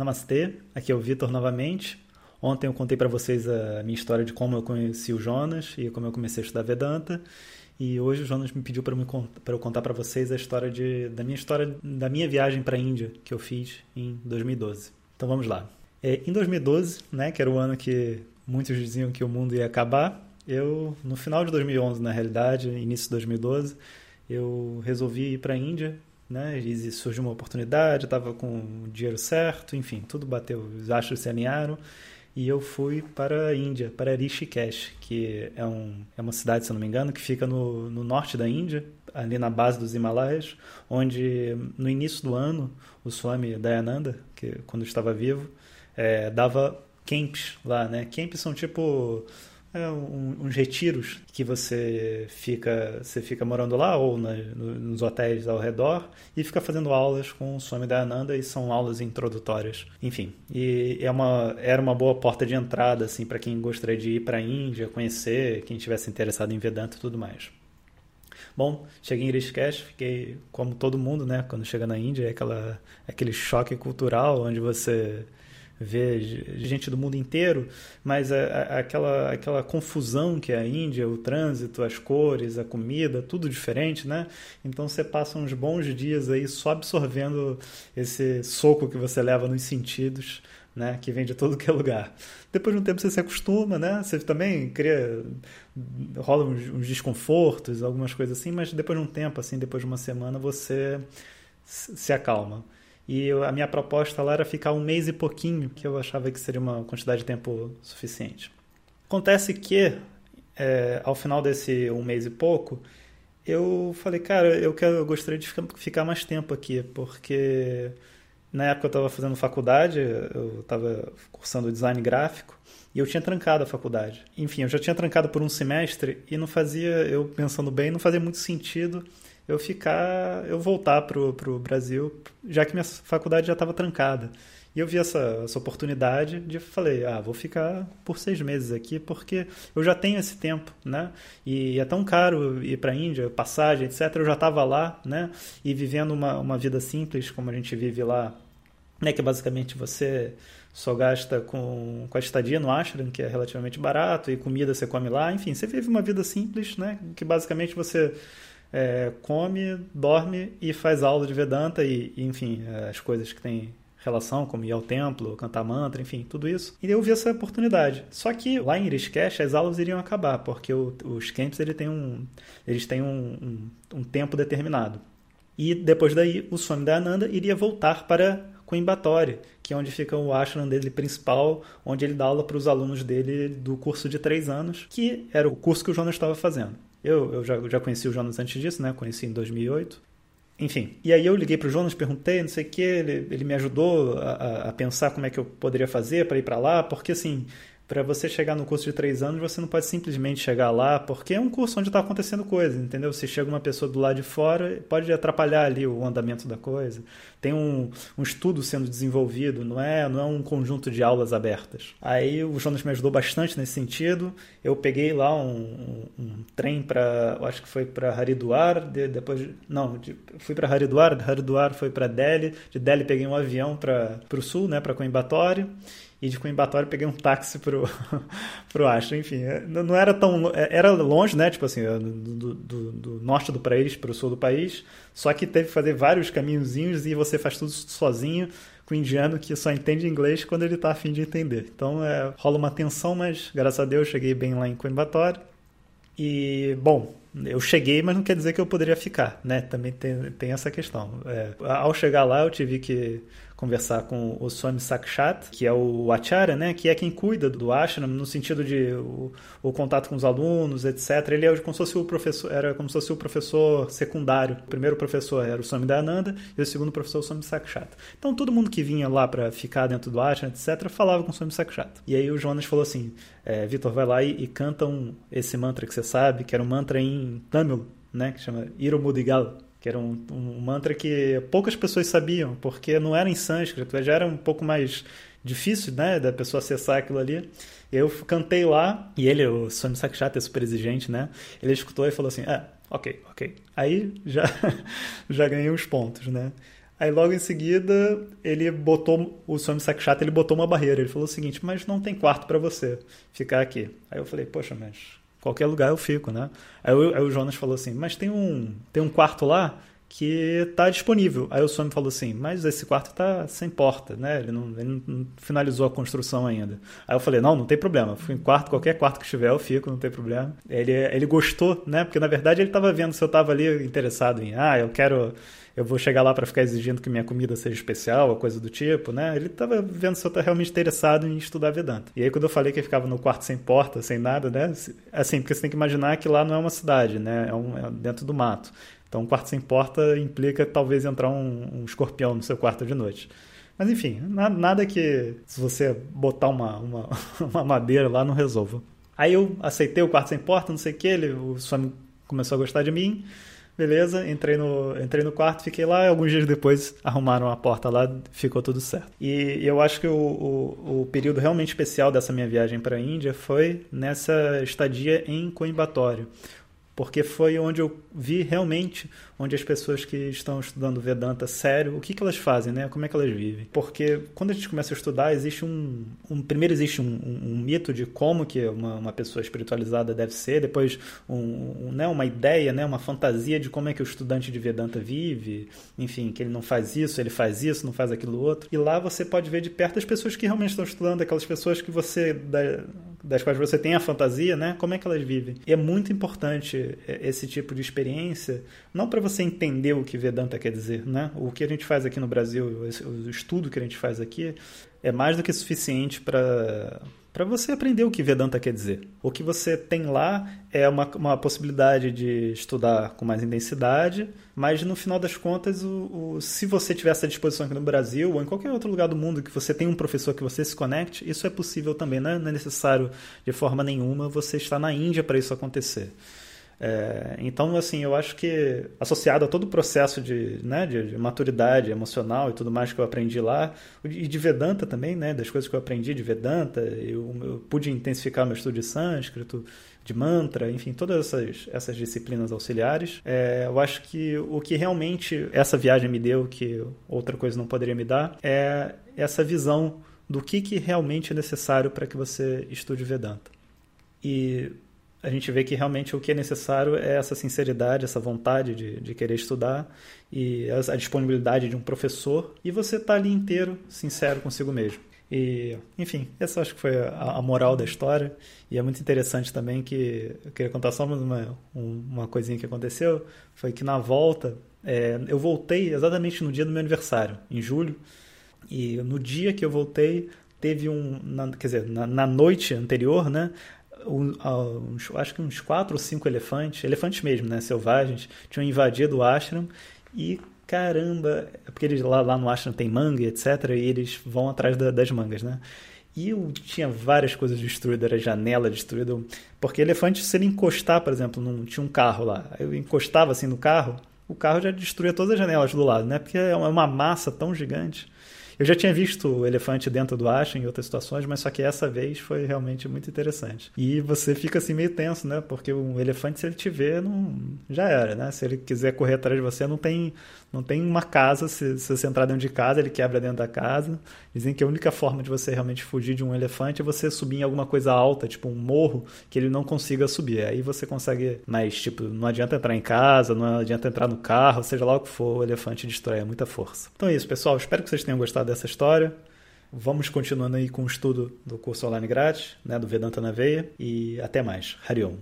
Namastê, aqui é o Vitor novamente. Ontem eu contei para vocês a minha história de como eu conheci o Jonas e como eu comecei a estudar Vedanta. E hoje o Jonas me pediu para eu contar para vocês a história de, da minha história da minha viagem para a Índia que eu fiz em 2012. Então vamos lá. É, em 2012, né, que era o ano que muitos diziam que o mundo ia acabar, eu no final de 2011, na realidade, início de 2012, eu resolvi ir para a Índia né? E surgiu uma oportunidade, estava com o dinheiro certo, enfim, tudo bateu, os astros se alinharam e eu fui para a Índia, para Rishikesh, que é, um, é uma cidade, se não me engano, que fica no, no norte da Índia, ali na base dos Himalaias, onde no início do ano o Swami Dayananda, que quando estava vivo, é, dava camps lá, né? Camps são tipo é um, uns retiros que você fica você fica morando lá ou na, nos hotéis ao redor e fica fazendo aulas com o Swami Dayananda e são aulas introdutórias enfim e é uma era uma boa porta de entrada assim para quem gostaria de ir para a Índia conhecer quem estivesse interessado em Vedanta e tudo mais Bom, cheguei em Rishikesh, fiquei como todo mundo, né? Quando chega na Índia, é aquela, aquele choque cultural onde você ver gente do mundo inteiro, mas a, a, aquela, aquela confusão que é a Índia, o trânsito, as cores, a comida, tudo diferente, né? Então você passa uns bons dias aí só absorvendo esse soco que você leva nos sentidos, né? Que vem de todo que é lugar. Depois de um tempo você se acostuma, né? Você também cria rola uns, uns desconfortos, algumas coisas assim, mas depois de um tempo, assim, depois de uma semana, você se acalma. E a minha proposta lá era ficar um mês e pouquinho, que eu achava que seria uma quantidade de tempo suficiente. Acontece que, é, ao final desse um mês e pouco, eu falei, cara, eu, quero, eu gostaria de ficar mais tempo aqui, porque na época eu estava fazendo faculdade, eu estava cursando design gráfico, e eu tinha trancado a faculdade. Enfim, eu já tinha trancado por um semestre e não fazia, eu pensando bem, não fazia muito sentido eu ficar, eu voltar pro, pro Brasil, já que minha faculdade já estava trancada. E eu vi essa, essa oportunidade de falei, ah, vou ficar por seis meses aqui porque eu já tenho esse tempo, né? E é tão caro ir para a Índia, passagem, etc. Eu já estava lá, né? E vivendo uma, uma vida simples como a gente vive lá, né? Que basicamente você só gasta com, com a estadia no ashram, que é relativamente barato, e comida você come lá. Enfim, você vive uma vida simples, né? Que basicamente você é, come, dorme e faz aula de Vedanta e, e enfim, é, as coisas que tem relação, como ir ao templo, cantar mantra, enfim, tudo isso. E eu vi essa oportunidade. Só que lá em Rishikesh as aulas iriam acabar, porque o, os camps ele tem um, eles têm um, um, um, tempo determinado. E depois daí o Swami Dayananda iria voltar para Coimbatore, que é onde fica o ashram dele principal, onde ele dá aula para os alunos dele do curso de três anos, que era o curso que o Jonas estava fazendo. Eu, eu já, já conheci o Jonas antes disso, né? Conheci em 2008. Enfim, e aí eu liguei para o Jonas, perguntei, não sei o que, ele, ele me ajudou a, a pensar como é que eu poderia fazer para ir para lá, porque assim, para você chegar no curso de três anos, você não pode simplesmente chegar lá, porque é um curso onde está acontecendo coisa, entendeu? Se chega uma pessoa do lado de fora, pode atrapalhar ali o andamento da coisa. Tem um, um estudo sendo desenvolvido, não é, não é um conjunto de aulas abertas. Aí o Jonas me ajudou bastante nesse sentido. Eu peguei lá um, um, um trem para, acho que foi para Haridwar, de, depois, não, de, fui para Haridwar, Haridwar foi para Delhi, de Delhi peguei um avião para o sul, né, para Coimbatore e de Coimbatore peguei um táxi pro, pro Ashton. Enfim, é, não era tão. É, era longe, né? Tipo assim, do, do, do norte do país para o sul do país. Só que teve que fazer vários caminhozinhos e você faz tudo sozinho com o indiano que só entende inglês quando ele está afim de entender. Então é, rola uma tensão, mas graças a Deus cheguei bem lá em Coimbatore. E, bom, eu cheguei, mas não quer dizer que eu poderia ficar, né? Também tem, tem essa questão. É, ao chegar lá, eu tive que conversar com o Swami Sakshat, que é o Acharya, né, que é quem cuida do ashram no sentido de o, o, contato com os alunos, etc. Ele é como se fosse o professor, era como se fosse o professor secundário. O primeiro professor era o Swami Dayananda e o segundo professor o Swami Sakshat. Então todo mundo que vinha lá para ficar dentro do ashram, etc, falava com o Swami Sakshat. E aí o Jonas falou assim: é, Vitor, vai lá e, e canta um, esse mantra que você sabe, que era um mantra em Tamil, né, que chama Iromudigal que era um, um, mantra que poucas pessoas sabiam, porque não era em sânscrito, já era um pouco mais difícil, né, da pessoa acessar aquilo ali. Eu cantei lá, e ele, o Swami Sakshata, é super exigente, né, ele escutou e falou assim, ah, ok, ok. Aí já, já ganhei uns pontos, né. Aí logo em seguida, ele botou, o Swami Sakshat, ele botou uma barreira. Ele falou o seguinte, mas não tem quarto para você ficar aqui. Aí eu falei, poxa, mas qualquer lugar eu fico, né? Aí, eu, aí o Jonas falou assim, mas tem um, tem um quarto lá que está disponível. Aí o Swami falou assim, mas esse quarto está sem porta, né? Ele não, ele não, finalizou a construção ainda. Aí eu falei, não, não tem problema. Fui em quarto, qualquer quarto que estiver eu fico, não tem problema. Ele, ele gostou, né? Porque na verdade ele estava vendo se eu estava ali interessado em, ah, eu quero eu vou chegar lá para ficar exigindo que minha comida seja especial, ou coisa do tipo, né? Ele estava vendo se eu estava realmente interessado em estudar Vedanta. E aí quando eu falei que eu ficava no quarto sem porta, sem nada, né? Assim, porque você tem que imaginar que lá não é uma cidade, né? É, um, é dentro do mato. Então, um quarto sem porta implica talvez entrar um, um escorpião no seu quarto de noite. Mas enfim, nada que se você botar uma, uma, uma, madeira lá não resolva. Aí eu aceitei o quarto sem porta, não sei o que, ele, o Swami começou a gostar de mim, beleza, entrei no, entrei no quarto, fiquei lá, alguns dias depois arrumaram a porta lá, ficou tudo certo. E eu acho que o, o, o, período realmente especial dessa minha viagem para a Índia foi nessa estadia em Coimbatório porque foi onde eu vi realmente onde as pessoas que estão estudando Vedanta sério, o que, que elas fazem, né? Como é que elas vivem? Porque quando a gente começa a estudar, existe um, um primeiro existe um, um, um, mito de como que uma, uma pessoa espiritualizada deve ser, depois um, né, uma ideia, né, uma fantasia de como é que o estudante de Vedanta vive, enfim, que ele não faz isso, ele faz isso, não faz aquilo outro. E lá você pode ver de perto as pessoas que realmente estão estudando, aquelas pessoas que você das quais você tem a fantasia, né? Como é que elas vivem? E é muito importante é, esse tipo de experiência, não para você entender o que Vedanta quer dizer, né? O que a gente faz aqui no Brasil, o estudo que a gente faz aqui, é mais do que suficiente para para você aprender o que Vedanta quer dizer. O que você tem lá é uma, uma possibilidade de estudar com mais intensidade, mas no final das contas, o, o, se você tiver essa disposição aqui no Brasil ou em qualquer outro lugar do mundo que você tem um professor que você se conecte, isso é possível também. Né? Não é necessário de forma nenhuma você estar na Índia para isso acontecer. É, então, assim, eu acho que associado a todo o processo de, né, de, de, maturidade emocional e tudo mais que eu aprendi lá, e de Vedanta também, né, das coisas que eu aprendi de Vedanta, eu, eu pude intensificar meu estudo de sânscrito, de mantra, enfim, todas essas, essas disciplinas auxiliares. É, eu acho que o que realmente essa viagem me deu, que outra coisa não poderia me dar, é essa visão do que, que realmente é necessário para que você estude Vedanta. E a gente vê que realmente o que é necessário é essa sinceridade, essa vontade de, de querer estudar e a, disponibilidade de um professor e você tá ali inteiro, sincero consigo mesmo. E, enfim, essa acho que foi a, a, moral da história. E é muito interessante também que eu queria contar só uma, uma coisinha que aconteceu. Foi que na volta, é, eu voltei exatamente no dia do meu aniversário, em julho. E no dia que eu voltei, teve um. Na, quer dizer, na, na noite anterior, né? Uns, acho que uns quatro ou cinco elefantes, elefantes mesmo, né, selvagens, tinham invadido o ashram e caramba, é porque eles lá, lá no ashram tem manga, etc, e eles vão atrás da, das mangas, né? E eu tinha várias coisas destruídas, era janela destruída, porque elefante, se ele encostar, por exemplo, num, tinha um carro lá, eu encostava assim no carro, o carro já destruía todas as janelas do lado, né? Porque é uma massa tão gigante. Eu já tinha visto o elefante dentro do Asha em outras situações, mas só que essa vez foi realmente muito interessante. E você fica assim meio tenso, né? Porque o elefante, se ele te vê, não... já era, né? Se ele quiser correr atrás de você, não tem, não tem uma casa. Se, se você entrar dentro de casa, ele quebra dentro da casa. Dizem que a única forma de você realmente fugir de um elefante é você subir em alguma coisa alta, tipo um morro, que ele não consiga subir. Aí você consegue, mas tipo, não adianta entrar em casa, não adianta entrar no carro, seja lá o que for, o elefante destrói é muita força. Então é isso, pessoal. Espero que vocês tenham gostado dessa história. Vamos continuando aí com o estudo do curso online grátis, né, do Vedanta na Veia, e até mais. Hariom.